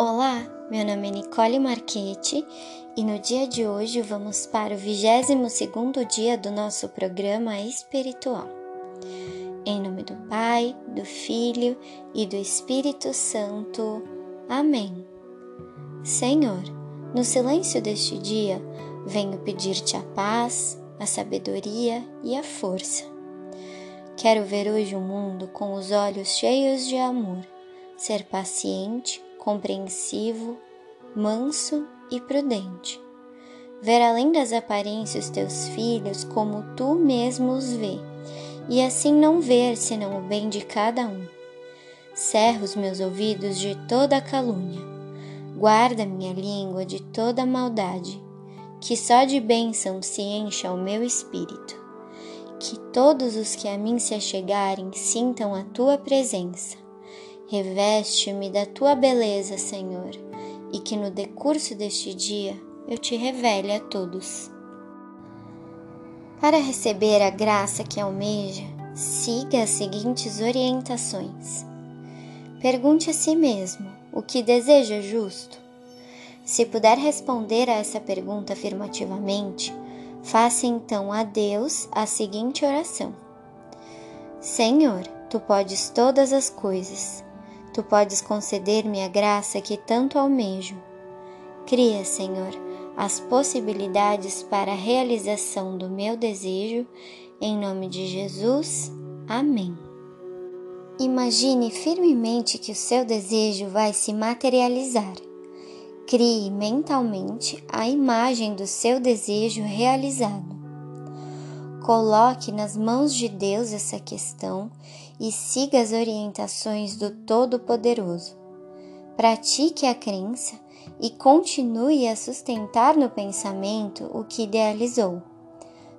Olá, meu nome é Nicole Marchetti e no dia de hoje vamos para o 22º dia do nosso programa espiritual. Em nome do Pai, do Filho e do Espírito Santo. Amém. Senhor, no silêncio deste dia, venho pedir-te a paz, a sabedoria e a força. Quero ver hoje o mundo com os olhos cheios de amor, ser paciente, compreensivo, manso e prudente. Ver além das aparências teus filhos como tu mesmo os vê, e assim não ver senão o bem de cada um. Cerra os meus ouvidos de toda calúnia, guarda minha língua de toda maldade, que só de bênção se encha o meu espírito. Que todos os que a mim se achegarem sintam a tua presença Reveste-me da tua beleza, Senhor, e que no decurso deste dia eu te revele a todos. Para receber a graça que almeja, siga as seguintes orientações. Pergunte a si mesmo o que deseja justo. Se puder responder a essa pergunta afirmativamente, faça então a Deus a seguinte oração: Senhor, tu podes todas as coisas Tu podes conceder-me a graça que tanto almejo. Cria, Senhor, as possibilidades para a realização do meu desejo, em nome de Jesus. Amém. Imagine firmemente que o seu desejo vai se materializar. Crie mentalmente a imagem do seu desejo realizado. Coloque nas mãos de Deus essa questão e siga as orientações do Todo-Poderoso. Pratique a crença e continue a sustentar no pensamento o que idealizou.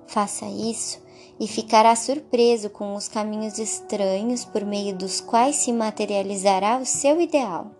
Faça isso e ficará surpreso com os caminhos estranhos por meio dos quais se materializará o seu ideal.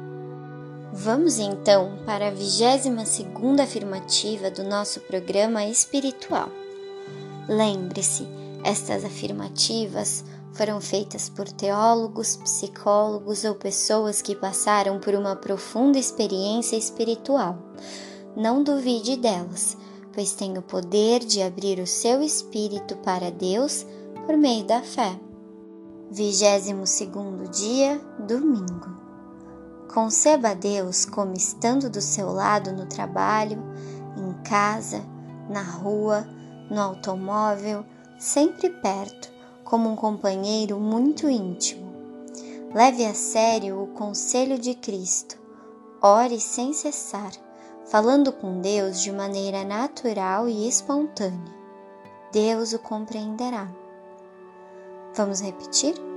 Vamos então para a 22 segunda afirmativa do nosso programa espiritual. Lembre-se, estas afirmativas foram feitas por teólogos, psicólogos ou pessoas que passaram por uma profunda experiência espiritual. Não duvide delas, pois tem o poder de abrir o seu espírito para Deus por meio da fé. 22 segundo dia, domingo. Conceba Deus como estando do seu lado no trabalho, em casa, na rua, no automóvel, sempre perto, como um companheiro muito íntimo. Leve a sério o conselho de Cristo. Ore sem cessar, falando com Deus de maneira natural e espontânea. Deus o compreenderá. Vamos repetir?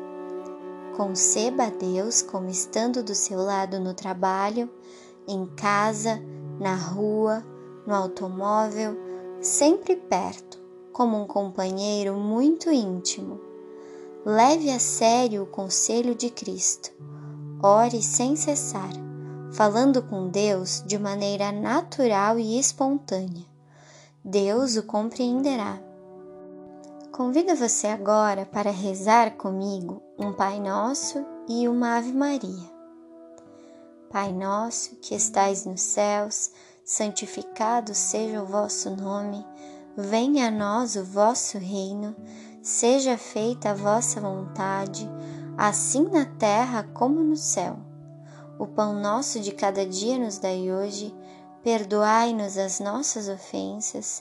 Conceba a Deus como estando do seu lado no trabalho, em casa, na rua, no automóvel, sempre perto, como um companheiro muito íntimo. Leve a sério o conselho de Cristo. Ore sem cessar, falando com Deus de maneira natural e espontânea. Deus o compreenderá. Convido você agora para rezar comigo um Pai Nosso e uma Ave Maria. Pai nosso que estais nos céus, santificado seja o vosso nome, Venha a nós o vosso reino, seja feita a vossa vontade, assim na terra como no céu. O pão nosso de cada dia nos dai hoje, perdoai-nos as nossas ofensas,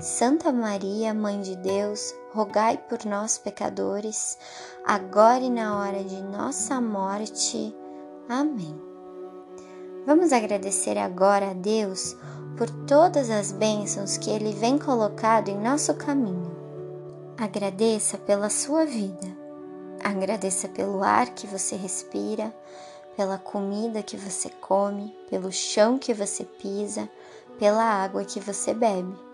Santa Maria, Mãe de Deus, rogai por nós, pecadores, agora e na hora de nossa morte. Amém. Vamos agradecer agora a Deus por todas as bênçãos que Ele vem colocado em nosso caminho. Agradeça pela sua vida. Agradeça pelo ar que você respira, pela comida que você come, pelo chão que você pisa, pela água que você bebe.